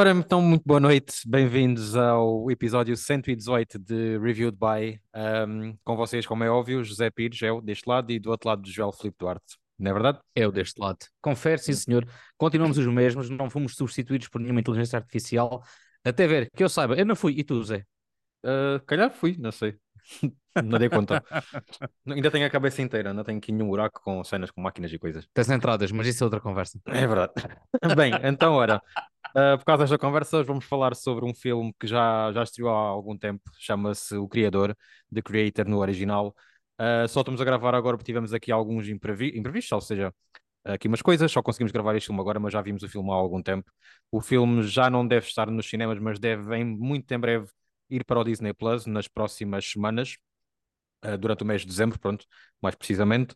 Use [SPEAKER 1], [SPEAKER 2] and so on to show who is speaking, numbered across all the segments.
[SPEAKER 1] Ora, então, muito boa noite, bem-vindos ao episódio 118 de Reviewed by, um, com vocês, como é óbvio, José Pires, eu deste lado, e do outro lado, Joel Filipe Duarte, não é verdade?
[SPEAKER 2] Eu deste lado. Confere, sim senhor, continuamos os mesmos, não fomos substituídos por nenhuma inteligência artificial, até ver, que eu saiba, eu não fui, e tu, Zé?
[SPEAKER 1] Uh, calhar fui, não sei. Não dei conta. Ainda tenho a cabeça inteira, não tenho aqui nenhum buraco com cenas com máquinas e coisas.
[SPEAKER 2] Tens entradas, mas isso é outra conversa.
[SPEAKER 1] É verdade. Bem, então, ora, uh, por causa desta conversa, hoje vamos falar sobre um filme que já, já estreou há algum tempo, chama-se O Criador, The Creator no original. Uh, só estamos a gravar agora porque tivemos aqui alguns imprevi imprevistos, ou seja, aqui umas coisas, só conseguimos gravar este filme agora, mas já vimos o filme há algum tempo. O filme já não deve estar nos cinemas, mas deve em, muito em breve ir para o Disney Plus nas próximas semanas, uh, durante o mês de dezembro, pronto, mais precisamente.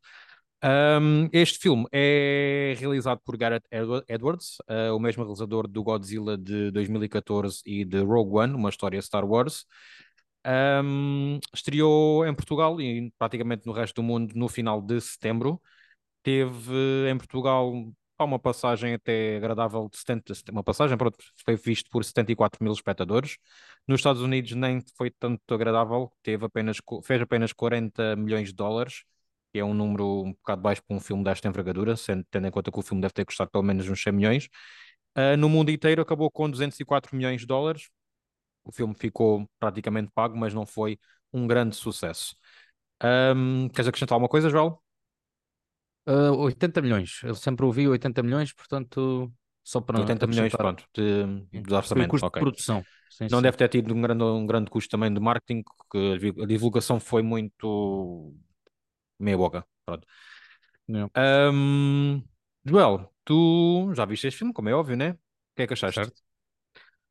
[SPEAKER 1] Um, este filme é realizado por Gareth Edwards, uh, o mesmo realizador do Godzilla de 2014 e de Rogue One, uma história Star Wars. Um, estreou em Portugal e praticamente no resto do mundo no final de setembro. Teve em Portugal uma passagem até agradável de 70, uma passagem, pronto, foi visto por 74 mil espectadores. Nos Estados Unidos nem foi tanto agradável, teve apenas, fez apenas 40 milhões de dólares, que é um número um bocado baixo para um filme desta envergadura, sendo, tendo em conta que o filme deve ter custado pelo menos uns 100 milhões. Uh, no mundo inteiro acabou com 204 milhões de dólares. O filme ficou praticamente pago, mas não foi um grande sucesso. Um, queres acrescentar alguma coisa, Joel?
[SPEAKER 2] Uh, 80 milhões. Eu sempre ouvi 80 milhões, portanto, só para
[SPEAKER 1] 80 milhões, pronto, de, de orçamento.
[SPEAKER 2] custo
[SPEAKER 1] okay.
[SPEAKER 2] de produção.
[SPEAKER 1] Sim, não sim. deve ter tido um grande, um grande custo também de marketing, porque a divulgação foi muito meia boca. Pronto.
[SPEAKER 2] Yeah.
[SPEAKER 1] Um, Joel, tu já viste este filme, como é óbvio, né? O que é que achaste?
[SPEAKER 2] Certo.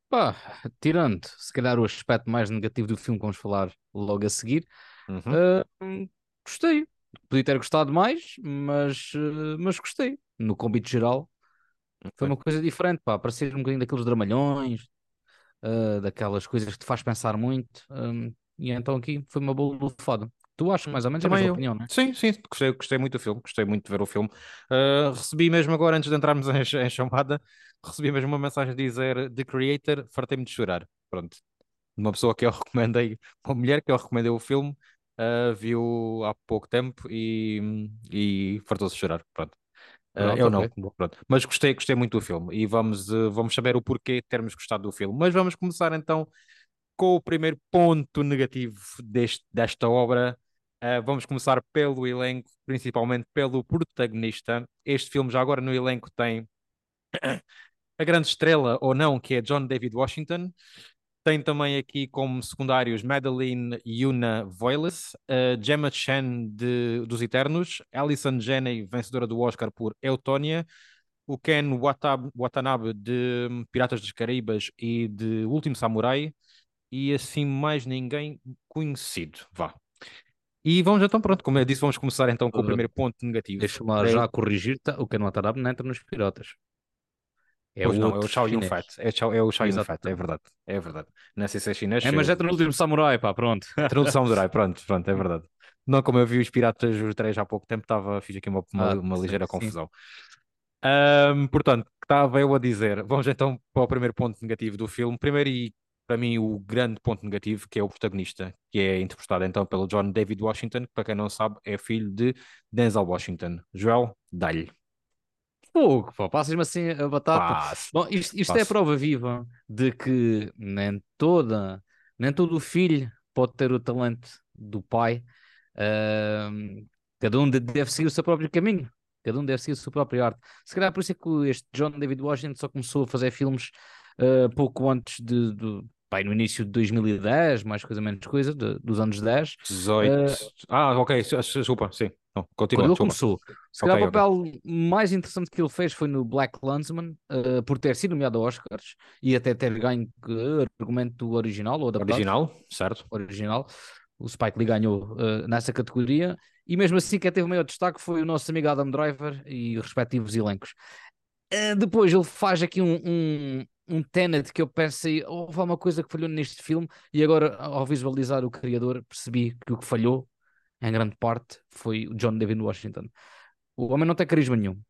[SPEAKER 2] Pá, tirando se calhar o aspecto mais negativo do filme que vamos falar logo a seguir,
[SPEAKER 1] uhum.
[SPEAKER 2] uh, gostei. Podia ter gostado mais, mas, uh, mas gostei. No convite geral, foi uma coisa diferente, pá, parecer um bocadinho daqueles dramalhões, uh, daquelas coisas que te faz pensar muito. Um, e então aqui foi uma boa lufada. Tu achas mais ou menos
[SPEAKER 1] Também
[SPEAKER 2] a mesma
[SPEAKER 1] eu.
[SPEAKER 2] opinião, não é?
[SPEAKER 1] Sim, sim, gostei, gostei muito do filme, gostei muito de ver o filme. Uh, recebi mesmo agora, antes de entrarmos em, em chamada, recebi mesmo uma mensagem a dizer The Creator, fartei-me de chorar. Pronto. Uma pessoa que eu recomendei, uma mulher que eu recomendei o filme, uh, viu há pouco tempo e, e fartou-se de chorar. Pronto. Uh,
[SPEAKER 2] Pronto,
[SPEAKER 1] eu não, pronto. Mas gostei, gostei muito do filme e vamos, uh, vamos saber o porquê de termos gostado do filme. Mas vamos começar então com o primeiro ponto negativo deste, desta obra. Uh, vamos começar pelo elenco, principalmente pelo protagonista. Este filme já agora no elenco tem a grande estrela ou não, que é John David Washington. Tem também aqui como secundários Madeline Yuna Voiles, uh, Gemma Chan de, dos Eternos, Alison Janney, vencedora do Oscar por Eutônia, o Ken Watab, Watanabe de Piratas dos Caraíbas e de Último Samurai, e assim mais ninguém conhecido. Vá. E vamos então, pronto, como eu disse, vamos começar então com o primeiro ponto negativo.
[SPEAKER 2] Deixa-me já corrigir, tá? o Ken Watanabe não entra nos Piratas. É
[SPEAKER 1] Pois
[SPEAKER 2] o
[SPEAKER 1] não, é o
[SPEAKER 2] outro
[SPEAKER 1] Chow Yun
[SPEAKER 2] chinês.
[SPEAKER 1] Fat. É, é o Yun
[SPEAKER 2] Exato.
[SPEAKER 1] Fat, é verdade. É verdade. Não sei se é chinês.
[SPEAKER 2] É, mas
[SPEAKER 1] eu-
[SPEAKER 2] entra no último samurai, pá, pronto.
[SPEAKER 1] Tradução do Rai, pronto, pronto, é verdade. Não, como eu vi os Piratas os três há pouco tempo, estava, fiz aqui uma, uma,
[SPEAKER 2] Ah,
[SPEAKER 1] uma ligeira
[SPEAKER 2] sim.
[SPEAKER 1] confusão. Ahm, portanto, estava eu a dizer, vamos então para o primeiro ponto negativo do filme. Primeiro e para mim o grande ponto negativo, que é o protagonista, que é interpretado então pelo John David Washington, que para quem não sabe é filho de Denzel Washington. Joel, dá-lhe.
[SPEAKER 2] Fogo, pá, passas-me assim a batata.
[SPEAKER 1] Passe.
[SPEAKER 2] Bom, isto, isto é a
[SPEAKER 1] Passo.
[SPEAKER 2] prova viva de que nem toda, nem todo o filho pode ter o talento do pai. Ahm, cada um de- deve seguir o seu próprio caminho. Cada um deve seguir a sua própria arte. Se calhar por isso é que este John David Washington só começou a fazer filmes ah, pouco antes de, do- pai, no início de 2010, mais coisa menos coisa, de- dos anos 10.
[SPEAKER 1] 18. Ah, ok, desculpa, sim. Não, continua,
[SPEAKER 2] Quando ele
[SPEAKER 1] desculpa.
[SPEAKER 2] começou. Se calhar
[SPEAKER 1] Ok,
[SPEAKER 2] o papel mais interessante que ele fez foi no Black Landsman, eh, por ter sido nomeado a Oscars e até ter ganho eh, argumento original ou adaptado
[SPEAKER 1] Original, certo?
[SPEAKER 2] original. O Spike Lee ganhou eh, nessa categoria. E mesmo assim, quem teve maior destaque foi o nosso amigo Adam Driver e os respectivos elencos. Eh, depois ele faz aqui um, um, um Tenet que eu pensei, houve alguma coisa que falhou neste filme, e agora, ao visualizar o criador, percebi que o que falhou, em grande parte, foi o John David Washington. O homem não tem carisma nenhum.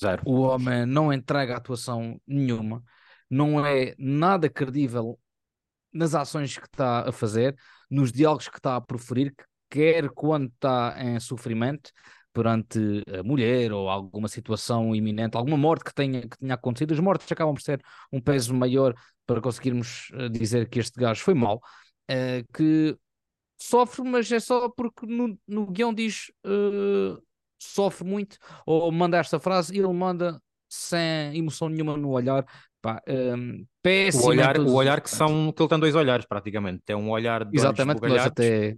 [SPEAKER 1] Zero.
[SPEAKER 2] O homem não entrega atuação nenhuma. não é nada credível nas ações que está a fazer, nos diálogos que está a proferir, quer quando está em sofrimento perante a mulher ou alguma situação iminente, alguma morte que tenha, que tenha acontecido. As mortes acabam por ser um peso maior para conseguirmos eh, dizer que este gajo foi mau, uh, que sofre, mas é só porque no, no guião diz uh, sofre muito, ou manda esta frase e ele manda sem emoção nenhuma no olhar. Pá, um, péssimo.
[SPEAKER 1] O olhar, o olhar que são, que ele tem dois olhares praticamente. Tem um olhar de
[SPEAKER 2] Exatamente,
[SPEAKER 1] olhos
[SPEAKER 2] nós até.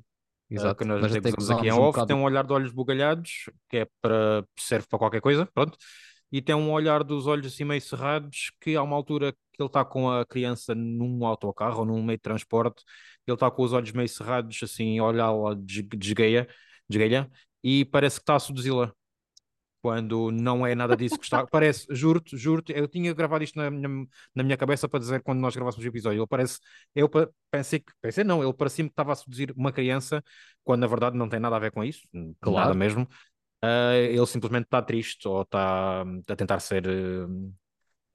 [SPEAKER 1] Exato, que nós até gozamos aqui em
[SPEAKER 2] um
[SPEAKER 1] off, tem um olhar de olhos bugalhados, que é para serve para qualquer coisa, pronto, e tem um olhar dos olhos assim meio cerrados, que há uma altura que ele está com a criança num autocarro ou num meio de transporte, ele está com os olhos meio cerrados, assim, a olhá-la des- desgueia, desgueia, e parece que está a seduzi-la. Quando não é nada disso que está. Parece, juro-te, juro-te, eu tinha gravado isto na minha, na minha cabeça para dizer quando nós gravássemos o episódio. Ele parece, eu pensei que, pensei não, ele parecia-me que estava a seduzir uma criança, quando na verdade não tem nada a ver com isso, nada
[SPEAKER 2] Claro.
[SPEAKER 1] mesmo. Ah, ele simplesmente está triste ou está a tentar ser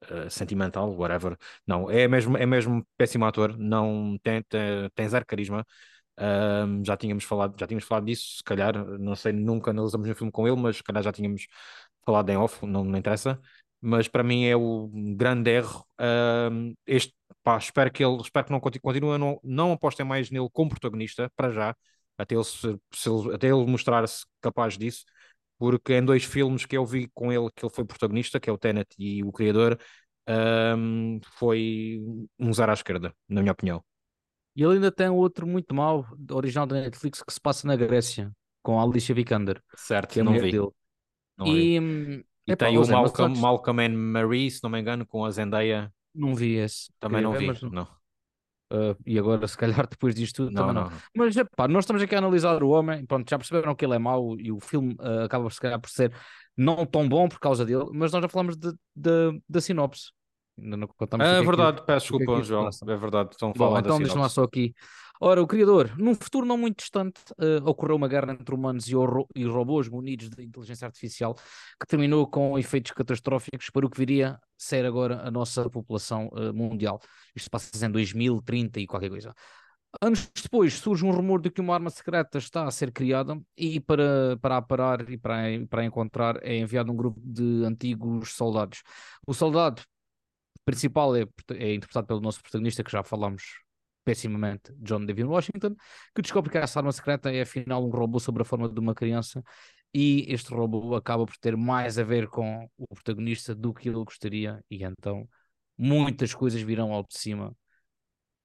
[SPEAKER 1] eh, sentimental, whatever. Não, é mesmo, é mesmo péssimo ator, não tem, tem, tem zero carisma. Ahm, já tínhamos falado, já tínhamos falado disso, se calhar, não sei, nunca analisamos um filme com ele, mas se calhar já tínhamos falado em off, não, não interessa. Mas para mim é o grande erro. Ahm, este, pá, espero que ele, espero que não continue, não, não apostem mais nele como protagonista, para já, até ele, se, se até ele mostrar-se capaz disso, porque em dois filmes que eu vi com ele que ele foi protagonista, que é o Tenet e o Criador, ahm, foi um zero à esquerda, na minha opinião.
[SPEAKER 2] E ele ainda tem outro muito mau, original da Netflix, que se passa na Grécia, com a Alicia Vikander,
[SPEAKER 1] Certo,
[SPEAKER 2] que é
[SPEAKER 1] não vi.
[SPEAKER 2] dele.
[SPEAKER 1] não vi.
[SPEAKER 2] E, hum,
[SPEAKER 1] E
[SPEAKER 2] epá,
[SPEAKER 1] tem
[SPEAKER 2] ó
[SPEAKER 1] o
[SPEAKER 2] Zé, mas
[SPEAKER 1] Malcolm, Malcolm and Marie, se não me engano, com a Zendaya,
[SPEAKER 2] não vi esse.
[SPEAKER 1] também não
[SPEAKER 2] ver,
[SPEAKER 1] vi.
[SPEAKER 2] mas não. Ah, e agora, se calhar, depois disto tudo,
[SPEAKER 1] não,
[SPEAKER 2] também não.
[SPEAKER 1] não.
[SPEAKER 2] Mas, epá, nós estamos aqui a analisar o homem, pronto, já perceberam que ele é mau e o filme ah, acaba, se calhar, por ser não tão bom por causa dele, mas nós já falamos da sinopse. Ainda não contamos
[SPEAKER 1] É verdade, peço
[SPEAKER 2] é
[SPEAKER 1] desculpa, João. É verdade, estão
[SPEAKER 2] Bom,
[SPEAKER 1] falar da
[SPEAKER 2] então deixa-me lá só aqui. Ora, o criador, num futuro não muito distante, eh, ocorreu uma guerra entre humanos e, ro- e robôs munidos de inteligência artificial que terminou com efeitos catastróficos para o que viria a ser agora a nossa população eh, mundial. Isto passa em 2030 e qualquer coisa. Anos depois surge um rumor de que uma arma secreta está a ser criada e para, para a parar e para, para a encontrar é enviado um grupo de antigos soldados. O soldado principal é, é interpretado pelo nosso protagonista, que já falámos pessimamente, John David Washington, que descobre que essa arma secreta é afinal um robô sobre a forma de uma criança e este robô acaba por ter mais a ver com o protagonista do que ele gostaria e então muitas coisas virão ao de cima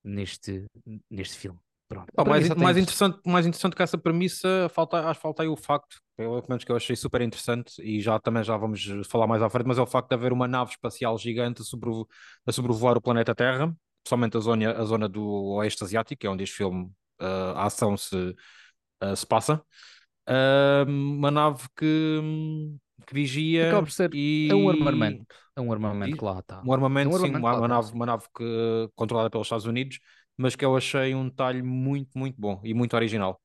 [SPEAKER 2] neste, neste filme. Pronto.
[SPEAKER 1] Mais, mais, interessante, mais interessante que essa premissa, falta, acho que falta aí o facto, pelo menos que eu achei super interessante, e já também já vamos falar mais à frente, mas é o facto de haver uma nave espacial gigante a, sobrevo- a sobrevoar o planeta Terra, principalmente a zona, a zona do Oeste Asiático, que é onde este filme, ah, a ação se, ah, se passa. Ah, uma nave que, que vigia
[SPEAKER 2] Acaba por ser-
[SPEAKER 1] e
[SPEAKER 2] É um armamento. É um armamento
[SPEAKER 1] Diz?
[SPEAKER 2] que lá está.
[SPEAKER 1] um armamento,
[SPEAKER 2] É um
[SPEAKER 1] sim,
[SPEAKER 2] armamento
[SPEAKER 1] uma,
[SPEAKER 2] lá
[SPEAKER 1] uma
[SPEAKER 2] está,
[SPEAKER 1] nave,
[SPEAKER 2] sim.
[SPEAKER 1] uma nave que, controlada pelos Estados Unidos, mas que eu achei um detalhe muito, muito bom e muito original.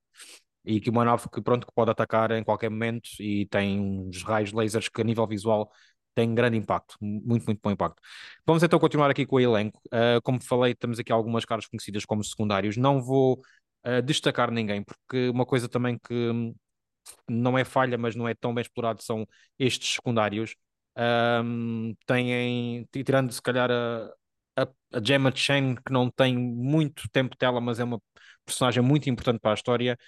[SPEAKER 1] E que uma nave que, pronto, que pode atacar em qualquer momento e tem uns raios lasers que a nível visual tem grande impacto, muito, muito bom impacto. Vamos então continuar aqui com o elenco. Uh, como falei, temos aqui algumas caras conhecidas como secundários. Não vou uh, destacar ninguém, porque uma coisa também que hum, não é falha, mas não é tão bem explorado são estes secundários. Um, têm, tirando se calhar a, a, a Gemma que não tem muito tempo de tela, mas é uma personagem muito importante para a história.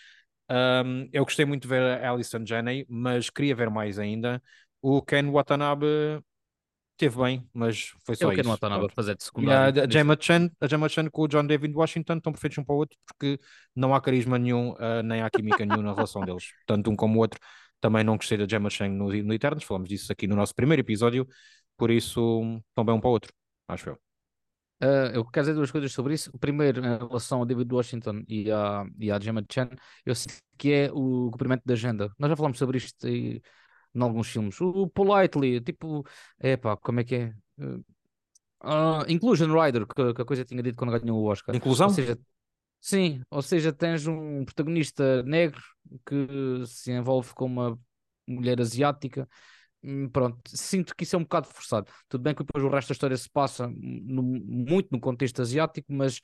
[SPEAKER 1] Um, eu gostei muito de ver a Alison Janney, mas queria ver mais ainda. O Ken Watanabe teve bem, mas foi só
[SPEAKER 2] o que
[SPEAKER 1] isso.
[SPEAKER 2] nada a
[SPEAKER 1] pronto.
[SPEAKER 2] fazer de secundário.
[SPEAKER 1] a Gemma Chan, a Gemma Chan com o John David Washington estão perfeitos um para o outro porque não há carisma nenhum, uh, nem há química nenhuma na relação deles. Tanto um como o outro. Também não gostei da Gemma Chan no, no Eternos, falamos disso aqui no nosso primeiro episódio, por isso estão bem um para o outro, acho eu.
[SPEAKER 2] Ah, eu quero dizer duas coisas sobre isso. O primeiro, em relação ao David Washington e à, e à Gemma Chan, eu sinto que é o cumprimento da agenda. Nós já falamos sobre isto aí, em alguns filmes. O, o Politely, tipo, epá, como é que é? Ah, Inclusion Rider, que, que a coisa tinha dito quando ganhou o Oscar.
[SPEAKER 1] Inclusão?
[SPEAKER 2] Ou seja, sim, ou seja, tens um protagonista negro que se envolve com uma mulher asiática pronto, sinto que isso é um bocado forçado. Tudo bem que depois o resto da história se passa no, muito no contexto asiático, mas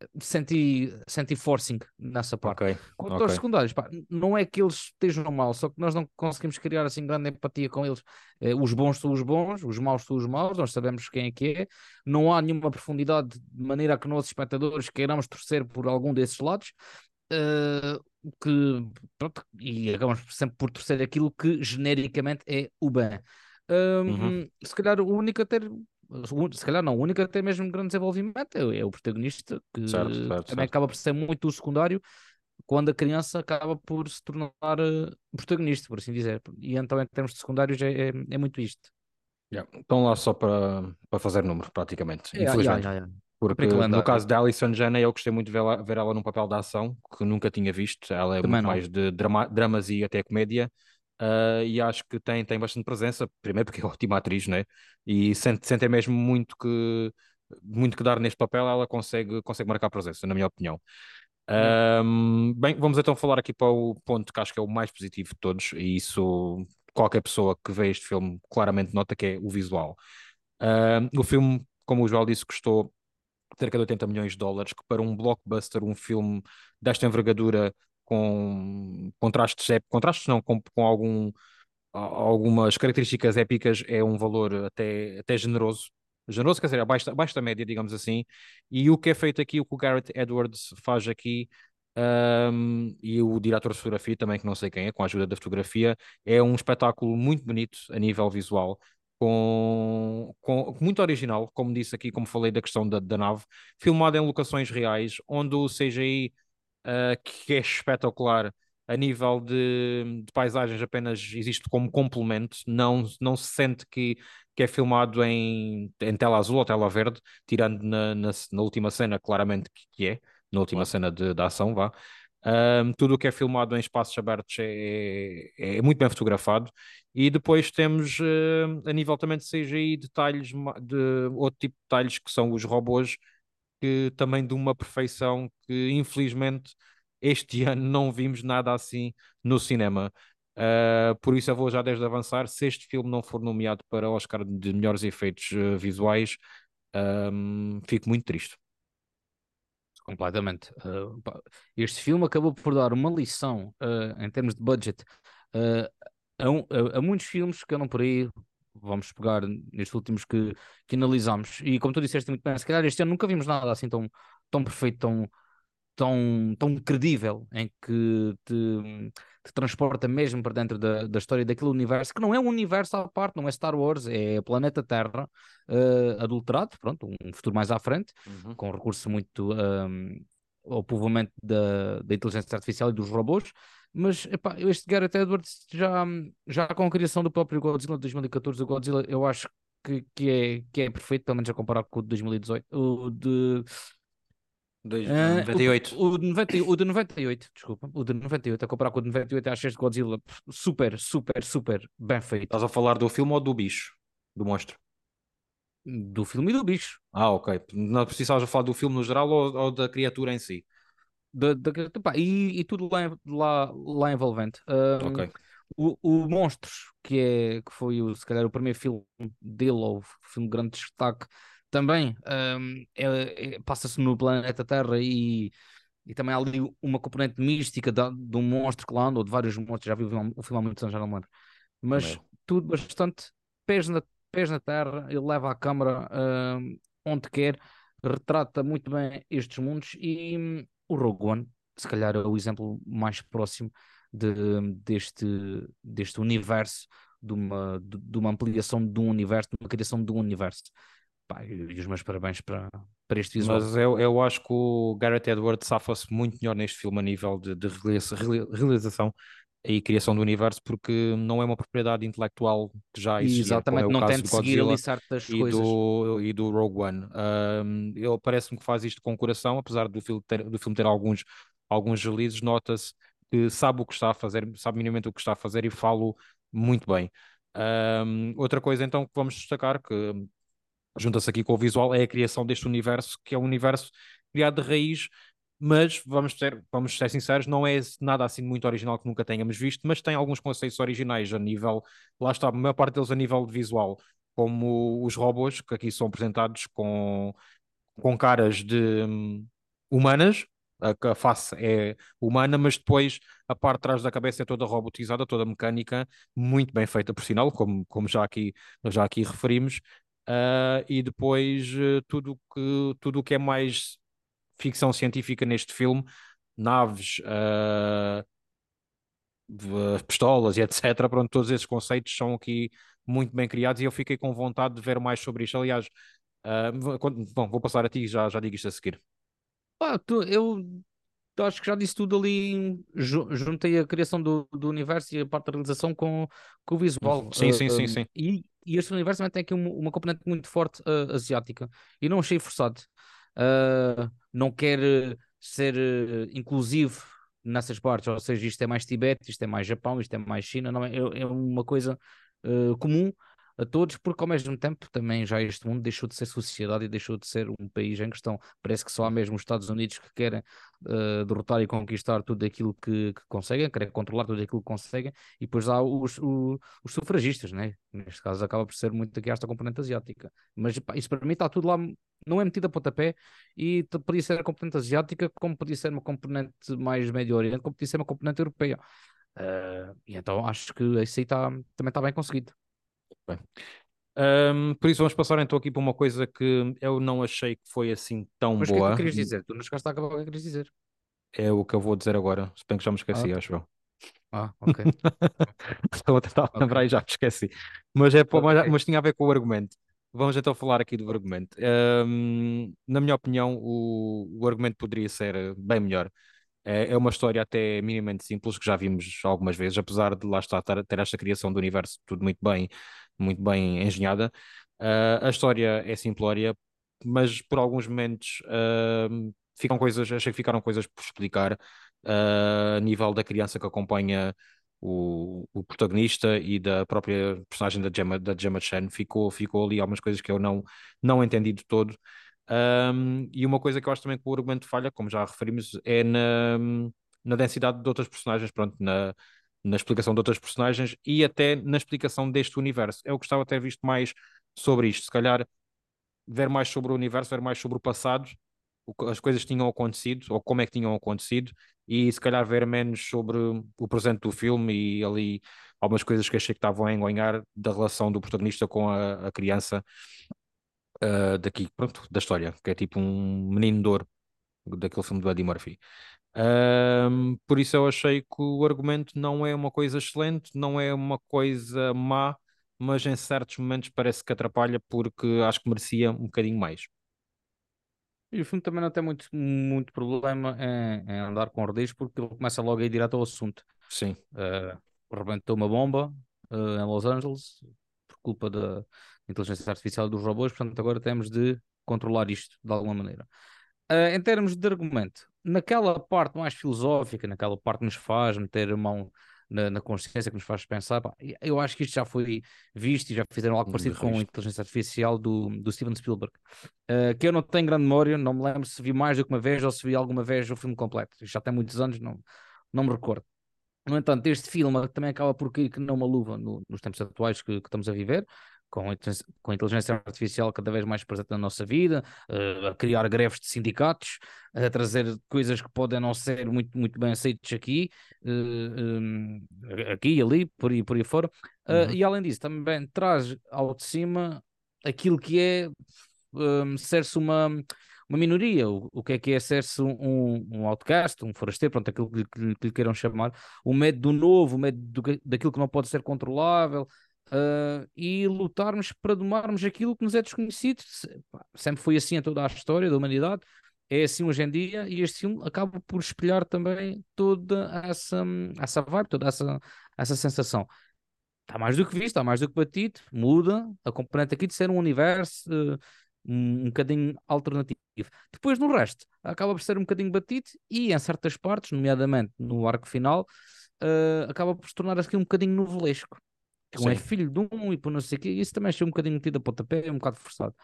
[SPEAKER 2] eh, senti, senti forcing nessa parte.
[SPEAKER 1] Ok.
[SPEAKER 2] Quanto
[SPEAKER 1] ok.
[SPEAKER 2] aos secundários, pá, não é que eles estejam mal, só que nós não conseguimos criar assim grande empatia com eles. Eh, os bons são os bons, os maus são os maus, nós sabemos quem é que é. Não há nenhuma profundidade de maneira que nós, espectadores, queiramos torcer por algum desses lados. Uh, que pronto, e acabamos sempre por torcer aquilo que genericamente é o bem. Um,
[SPEAKER 1] Uhum.
[SPEAKER 2] Se calhar o único a ter, se calhar não, o único a ter mesmo grande desenvolvimento é, é o protagonista, que
[SPEAKER 1] Certo, certo,
[SPEAKER 2] também
[SPEAKER 1] certo.
[SPEAKER 2] acaba por ser muito o secundário, quando a criança acaba por se tornar uh, protagonista, por assim dizer. E então, em termos de secundários, é, é, é muito isto.
[SPEAKER 1] Yeah. Estão lá só para, para fazer número, praticamente.
[SPEAKER 2] É,
[SPEAKER 1] Infelizmente.
[SPEAKER 2] yeah, yeah, yeah.
[SPEAKER 1] Porque no caso da Alison Janney, eu gostei muito de ver ela, ver ela num papel de ação, que nunca tinha visto. Ela é
[SPEAKER 2] Também
[SPEAKER 1] muito
[SPEAKER 2] não.
[SPEAKER 1] mais de drama, dramas e até comédia. ah, e acho que tem, tem bastante presença, primeiro porque é ótima atriz, né? E sente, sente mesmo muito que, muito que dar neste papel, ela consegue, consegue marcar presença, na minha opinião. Ahm, bem, vamos então falar aqui para o ponto que acho que é o mais positivo de todos, e isso qualquer pessoa que vê este filme claramente nota que é o visual. Ahm, o filme, como o Joel disse, custou cerca de 80 milhões de dólares, que para um blockbuster, um filme desta envergadura, com contrastes, contrastes não, com, com algum, algumas características épicas, é um valor até, até generoso. Generoso, quer dizer, abaixo, da- abaixo da média, digamos assim. E o que é feito aqui, o que o Garrett Edwards faz aqui, ahm, e o diretor de fotografia também, que não sei quem é, com a ajuda da fotografia, é um espetáculo muito bonito a nível visual com, com muito original, como disse aqui, como falei da questão da, da nave, filmado em locações reais, onde o CGI, uh, que é espetacular a nível de, de paisagens, apenas existe como complemento, não, não se sente que, que é filmado em, em tela azul ou tela verde, tirando na, na, na última cena, claramente que, é, na última cena de, da ação, vá. Um, tudo o que é filmado em espaços abertos é, é, é muito bem fotografado e depois temos uh, a nível também de CGI detalhes de outro tipo de detalhes que são os robôs que também de uma perfeição que infelizmente este ano não vimos nada assim no cinema. Uh, por isso eu vou já desde avançar, se este filme não for nomeado para Oscar de melhores efeitos uh, visuais, um, fico muito triste.
[SPEAKER 2] Completamente. Uh, este filme acabou por dar uma lição uh, em termos de budget uh, a, um- a- a muitos filmes que andam por aí. Vamos pegar nestes últimos que, que analisamos. E como tu disseste muito bem, se calhar este ano nunca vimos nada assim tão, tão perfeito, tão, tão, tão credível, em que te, te transporta mesmo para dentro da, da história daquele universo, que não é um universo à parte, não é Star Wars, é planeta Terra, uh, adulterado, pronto, um futuro mais à frente com recurso muito um, ao povoamento da, da inteligência artificial e dos robôs, mas epá, este Gareth Edwards já, já com a criação do próprio Godzilla de 2014, o Godzilla eu acho que, que, é, que é perfeito, pelo menos a comparar com o de 2018, o de...
[SPEAKER 1] Dois-
[SPEAKER 2] ah,
[SPEAKER 1] 98.
[SPEAKER 2] o, o, de 90 o de 98, desculpa, o de 98, a comparar com o de 98, acho este Godzilla super, super, super bem feito,
[SPEAKER 1] Estás a falar do filme ou do bicho? Do monstro?
[SPEAKER 2] do filme e do bicho.
[SPEAKER 1] Ah, ok. Não precisavas falar do filme no geral ou, ou da criatura em si?
[SPEAKER 2] Da, da, pá, e, e tudo lá, lá, lá envolvente. Um,
[SPEAKER 1] Ok.
[SPEAKER 2] o, o Monstros, que, é, que foi o, se calhar o primeiro filme dele, ou o filme de grande destaque, também um, é- é- passa-se no planeta Terra e, e também há ali uma componente mística da, de um monstro que lá anda, ou de vários monstros, já vi o filme, o filme há muitos anos, já não lembro. Mas
[SPEAKER 1] Também.
[SPEAKER 2] tudo bastante pés na, pés na terra, ele leva a câmara um, onde quer, retrata muito bem estes mundos e hum, o Rogue One, se calhar é o exemplo mais próximo de, deste, deste universo, de uma, de, de uma ampliação de um universo, de uma criação de um universo. Pá, e, os meus parabéns para, para este visual.
[SPEAKER 1] Mas eu, eu acho que o Gareth Edwards safa-se muito melhor neste filme a nível de, de realiza- reali- realização e criação do universo, porque não é uma propriedade intelectual que já
[SPEAKER 2] E
[SPEAKER 1] é
[SPEAKER 2] exatamente,
[SPEAKER 1] o
[SPEAKER 2] não tem de seguir ali certas
[SPEAKER 1] e
[SPEAKER 2] coisas.
[SPEAKER 1] do, e do Rogue One. Um, ele parece-me que faz isto com coração, apesar do filme ter, do filme ter alguns, alguns releases, nota-se que sabe o que está a fazer, sabe minimamente o que está a fazer e falo muito bem. Um, outra coisa então que vamos destacar, que junta-se aqui com o visual, é a criação deste universo, que é um universo criado de raiz mas vamos ser, vamos ser sinceros, não é nada assim muito original que nunca tenhamos visto, mas tem alguns conceitos originais a nível, lá está, a maior parte deles a nível visual, como os robôs, que aqui são apresentados com, com caras de hum, humanas, a, a face é humana, mas depois a parte de trás da cabeça é toda robotizada, toda mecânica, muito bem feita por sinal, como, como já, aqui, já aqui referimos. Uh, e depois uh, tudo que, tudo o que é mais ficção científica neste filme, naves, uh, pistolas e etc. Pronto, todos esses conceitos são aqui muito bem criados e eu fiquei com vontade de ver mais sobre isto. Aliás, bom, vou passar a ti, já, já digo isto a seguir.
[SPEAKER 2] Pá, tu, eu acho que já disse tudo ali. Juntei a criação do, do universo e a parte da realização com, com o visual.
[SPEAKER 1] Sim, uh, sim, sim, sim.
[SPEAKER 2] E, e este universo também tem aqui uma, uma componente muito forte uh, asiática. E não achei forçado. Uh, não quer ser inclusivo nessas partes, ou seja, isto é mais Tibete, isto é mais Japão, isto é mais China, não é, é uma coisa comum a todos, porque ao mesmo tempo também já este mundo deixou de ser sociedade e deixou de ser um país em questão. Parece que só há mesmo os Estados Unidos que querem uh, derrotar e conquistar tudo aquilo que, que, conseguem, querem controlar tudo aquilo que conseguem, e depois há os, os, os sufragistas, né? neste caso acaba por ser muito aqui esta componente asiática. Mas pá, isso para mim está tudo lá, não é metido a pontapé, e podia ser a componente asiática, como podia ser uma componente mais Médio Oriente, como podia ser uma componente europeia. Uh, e então acho que isso aí tá, também está bem conseguido.
[SPEAKER 1] Um, por isso vamos passar então aqui para uma coisa que eu não achei que foi assim tão
[SPEAKER 2] Mas
[SPEAKER 1] boa. Mas
[SPEAKER 2] o que é que tu querias dizer? Tu não chegaste a acabar o que é querias dizer.
[SPEAKER 1] É o que eu vou dizer agora, se bem que já me esqueci,
[SPEAKER 2] ah.
[SPEAKER 1] acho eu.
[SPEAKER 2] Ah, ok.
[SPEAKER 1] Estou a tentar okay. lembrar e já me esqueci. Mas, é, okay. mas, mas, tinha a ver com o argumento. Vamos então falar aqui do argumento. Um, na minha opinião, o, o argumento poderia ser bem melhor. É, é uma história até minimamente simples, que já vimos algumas vezes, apesar de lá estar ter esta criação do universo tudo muito bem, muito bem engenhada. Uh, a história é simplória, mas por alguns momentos uh, ficam coisas, achei que ficaram coisas por explicar uh, a nível da criança que acompanha o, o, protagonista e da própria personagem da Gemma, da Gemma Chan. Ficou, ficou ali algumas coisas que eu não, não entendi de todo. Um, e uma coisa que eu acho também que o argumento falha, como já referimos, é na, na densidade de outras personagens, pronto, na, na explicação de outras personagens e até na explicação deste universo. Eu gostava de ter visto mais sobre isto, se calhar ver mais sobre o universo, ver mais sobre o passado, as coisas que tinham acontecido ou como é que tinham acontecido e se calhar ver menos sobre o presente do filme e ali algumas coisas que achei que estavam a enganhar da relação do protagonista com a, a criança uh, daqui, pronto, da história, que é tipo um menino de ouro daquele filme do Eddie Murphy. Um, por isso eu achei que o argumento não é uma coisa excelente, não é uma coisa má, mas em certos momentos parece que atrapalha porque acho que merecia um bocadinho mais.
[SPEAKER 2] E o filme também não tem muito, muito problema em, em andar com ordens porque ele começa logo a ir direto ao assunto.
[SPEAKER 1] Sim.
[SPEAKER 2] Uh, rebentou uma bomba uh, em Los Angeles por culpa da inteligência artificial dos robôs, portanto agora temos de controlar isto de alguma maneira. Uh, em termos de argumento, naquela parte mais filosófica, naquela parte que nos faz meter a mão na, na consciência, que nos faz pensar, pá, eu acho que isto já foi visto e já fizeram algo parecido com a inteligência artificial do, do Steven Spielberg, uh, que eu não tenho grande memória, não me lembro se vi mais do que uma vez ou se vi alguma vez o filme completo. Já tem muitos anos, não, não me recordo. No entanto, este filme também acaba por cair que não uma luva no, nos tempos atuais que, que, estamos a viver, com a, inteligência artificial cada vez mais presente na nossa vida, uh, a criar greves de sindicatos, a trazer coisas que podem não ser muito, muito bem aceitas aqui, eh, aqui e ali, por aí, por aí fora. Uh, uhum. E além disso, também traz ao de cima aquilo que é um, ser-se uma, uma minoria, o, o que é que é ser-se um, um outcast, um forasteiro, pronto, aquilo que, que, que lhe queiram chamar, o medo do novo, o medo do, daquilo que não pode ser controlável, uh, e lutarmos para domarmos aquilo que nos é desconhecido. Sempre foi assim a toda a história da humanidade, é assim hoje em dia, e este filme acaba por espelhar também toda essa, essa vibe, toda essa, essa sensação. Está mais do que visto, está mais do que batido, muda a componente aqui de ser um universo uh, um, um bocadinho alternativo. Depois, no resto, acaba por ser um bocadinho batido e em certas partes, nomeadamente no arco final, uh, acaba por se tornar aqui um bocadinho novelesco que um é filho de um e por não sei o quê, isso também achei um bocadinho metido a pontapé, é um bocado forçado.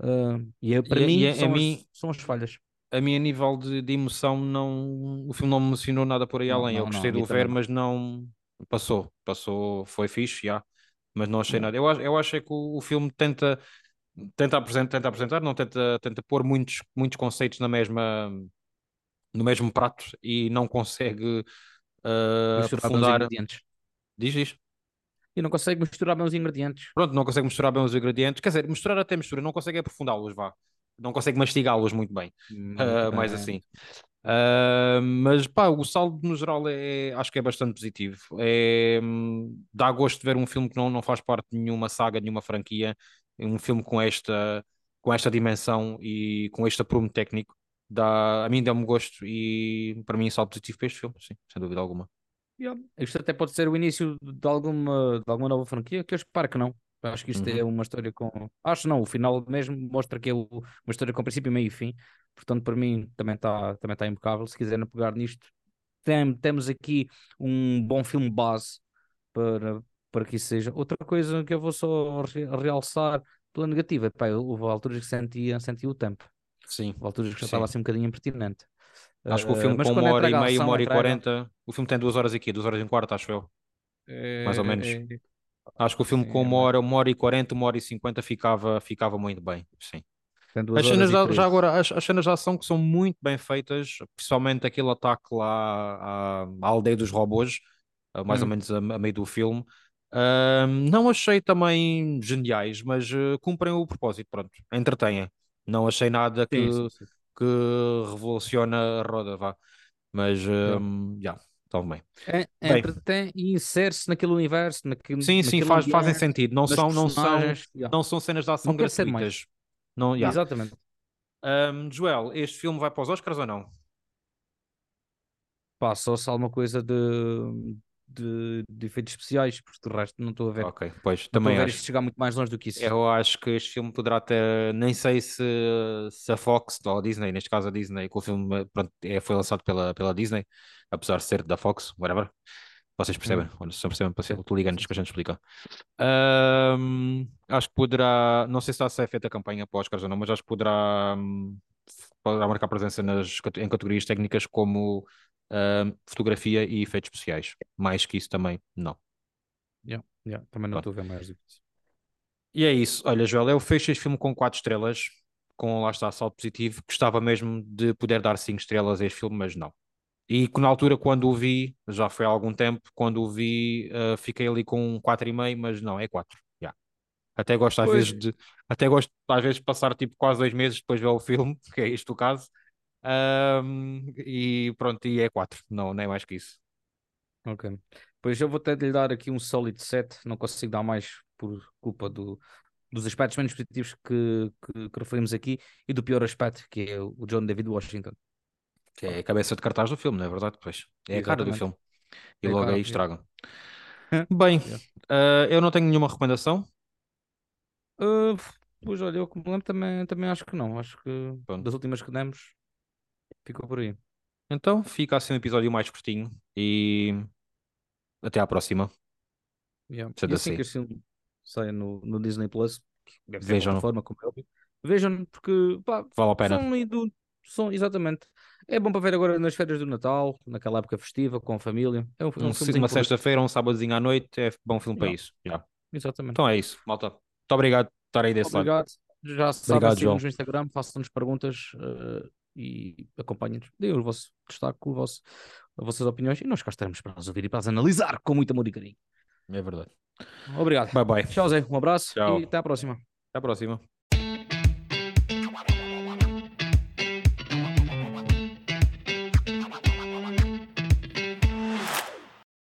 [SPEAKER 2] Uh, e é, para e, é, mim, e é, são, as, mim, são as falhas.
[SPEAKER 1] a mim, a nível de, de emoção, não, o filme não me emocionou nada por aí
[SPEAKER 2] Não,
[SPEAKER 1] além. Eu
[SPEAKER 2] não, não,
[SPEAKER 1] gostei
[SPEAKER 2] a
[SPEAKER 1] de o ver,
[SPEAKER 2] também.
[SPEAKER 1] mas não passou. Passou, foi fixe, já. Mas não achei
[SPEAKER 2] Yeah.
[SPEAKER 1] nada. Eu, acho- eu acho que o, o filme tenta, tenta, apresentar, tenta apresentar, não tenta, tenta pôr muitos, muitos conceitos na mesma, no mesmo prato e não consegue
[SPEAKER 2] os
[SPEAKER 1] aprofundar. Diz isto?
[SPEAKER 2] E não consegue misturar bem os ingredientes.
[SPEAKER 1] Pronto, não consegue misturar bem os ingredientes. Quer dizer, misturar até mistura, não consegue aprofundá-los, vá. Não consegue mastigá-los muito bem.
[SPEAKER 2] Muito
[SPEAKER 1] Ah, mais assim. Ah, mas pá, o saldo no geral é, acho que é bastante positivo. É, hum, dá gosto de ver um filme que não, não faz parte de nenhuma saga, de nenhuma franquia. Um filme com esta, com esta dimensão e com este aprumo técnico. Dá, a mim dá-me gosto e para mim é saldo positivo para este filme, sim, sem dúvida alguma.
[SPEAKER 2] Yeah. Isto até pode ser o início de alguma, de alguma nova franquia, que eu espero que não. Eu Acho que isto é
[SPEAKER 1] Uhum.
[SPEAKER 2] uma história com. Acho não, o final mesmo mostra que é o- uma história com princípio, meio e fim. Portanto, para mim também está também tá impecável. Se quiserem pegar nisto, tem, temos aqui um bom filme base para, para que isso seja. Outra coisa que eu vou só re- realçar pela negativa, pá, houve alturas que sentia, sentia o tempo,
[SPEAKER 1] Sim,
[SPEAKER 2] houve alturas que já estava assim um bocadinho impertinente.
[SPEAKER 1] Acho que o
[SPEAKER 2] Eh,
[SPEAKER 1] filme
[SPEAKER 2] mas
[SPEAKER 1] com uma hora e meia, uma hora e quarenta, o filme tem duas horas aqui, duas horas e um quarto, acho eu, mais ou menos.
[SPEAKER 2] É, é-
[SPEAKER 1] Acho que o filme com
[SPEAKER 2] é
[SPEAKER 1] uma hora, uma hora e quarenta, uma hora e cinquenta ficava, ficava muito bem, sim. As cenas da- já agora, as, as cenas de ação que são muito bem feitas, principalmente aquele ataque lá à, à aldeia dos robôs, mais ou
[SPEAKER 2] Hum.
[SPEAKER 1] menos a, a meio do filme. Ah, não achei também geniais, mas ah, cumprem o propósito, pronto, entretêm. Não achei nada que,
[SPEAKER 2] Sim, sim, sim.
[SPEAKER 1] Que revoluciona a roda, vá. Mas,
[SPEAKER 2] Yeah.
[SPEAKER 1] ah, já, está bem.
[SPEAKER 2] É, entretém e insere-se naquele universo, naquele,
[SPEAKER 1] Sim, sim,
[SPEAKER 2] naquele
[SPEAKER 1] faz, fazem sentido. Não são, não são.
[SPEAKER 2] Yeah.
[SPEAKER 1] não são cenas de ação
[SPEAKER 2] Não
[SPEAKER 1] gratuitas. Não, já.
[SPEAKER 2] Exatamente.
[SPEAKER 1] Ahm, Joel, este filme vai para os Oscars ou não?
[SPEAKER 2] Pá, só se alguma coisa de, de, de efeitos especiais, porque de resto não estou a ver.
[SPEAKER 1] Ok, pois, também acho.
[SPEAKER 2] chegar muito mais longe do que isso.
[SPEAKER 1] Eu acho que este filme poderá ter, nem sei se, se a Fox ou a Disney, neste caso a Disney, que o filme pronto, é, foi lançado pela, pela Disney, apesar de ser da Fox, whatever. Vocês percebem, ou se não percebem,
[SPEAKER 2] Sim.
[SPEAKER 1] liga-nos que a gente explica. Ahm, acho que poderá, não sei se está a ser feita a campanha para os Oscars ou não, mas acho que poderá, hum, poderá marcar presença nas, em categorias técnicas como ahm, fotografia e efeitos especiais. Mais que isso também, não.
[SPEAKER 2] Yeah, yeah, Também não estou a ver mais do que isso.
[SPEAKER 1] E é isso. Olha, Joel, eu fecho este filme com 4 estrelas, com lá está salto positivo. Gostava mesmo de poder dar 5 estrelas a este filme, mas não. E na altura, quando o vi, já foi há algum tempo, quando o vi, eh, fiquei ali com um 4,5, mas não, é 4. já. Até gosto às
[SPEAKER 2] Pois.
[SPEAKER 1] vezes de. Até gosto às vezes de passar tipo quase dois meses depois de ver o filme, que é este o caso. Ahm, e pronto, e é 4, não, não é mais que isso.
[SPEAKER 2] Ok. Pois eu vou ter de lhe dar aqui um sólido 7. Não consigo dar mais por culpa do, dos aspectos menos positivos que, que, que referimos aqui e do pior aspecto, que é o John David Washington.
[SPEAKER 1] Que é a cabeça de cartaz do filme, não é verdade? Pois. É a cara do
[SPEAKER 2] Exatamente.
[SPEAKER 1] filme. E
[SPEAKER 2] É
[SPEAKER 1] logo aí estragam. Bem,
[SPEAKER 2] Yeah.
[SPEAKER 1] eh, eu não tenho nenhuma recomendação.
[SPEAKER 2] Uh, pois olha, eu como lembro também, também acho que não. Acho que
[SPEAKER 1] Pronto.
[SPEAKER 2] das últimas que demos ficou por aí.
[SPEAKER 1] Então fica assim um episódio mais curtinho e até à próxima.
[SPEAKER 2] Yeah.
[SPEAKER 1] Sendo
[SPEAKER 2] E assim
[SPEAKER 1] assim.
[SPEAKER 2] que filme saia no, no Disney Plus, deve ser uma forma, como é óbvio, vejam porque pá,
[SPEAKER 1] Vale a pena.
[SPEAKER 2] são, do- são exatamente. É bom para ver agora nas férias do Natal, naquela época festiva, com a família. É um, é um
[SPEAKER 1] Um, uma sexta-feira, um sábadozinho à noite, é bom filme para
[SPEAKER 2] Yeah.
[SPEAKER 1] isso. Já.
[SPEAKER 2] Exatamente.
[SPEAKER 1] Então é isso, malta. Muito obrigado por estar aí desse lado.
[SPEAKER 2] Obrigado. Já sabem, sigam-nos no Instagram, façam-nos perguntas eh, e acompanhem-nos. Deem o vosso destaque, o vosso, as vossas opiniões e nós cá estaremos para as ouvir e para as analisar com muito amor e carinho.
[SPEAKER 1] É verdade.
[SPEAKER 2] Obrigado.
[SPEAKER 1] Bye bye.
[SPEAKER 2] Tchau, Zé. Um abraço
[SPEAKER 1] Tchau.
[SPEAKER 2] e até à próxima.
[SPEAKER 1] Até à próxima.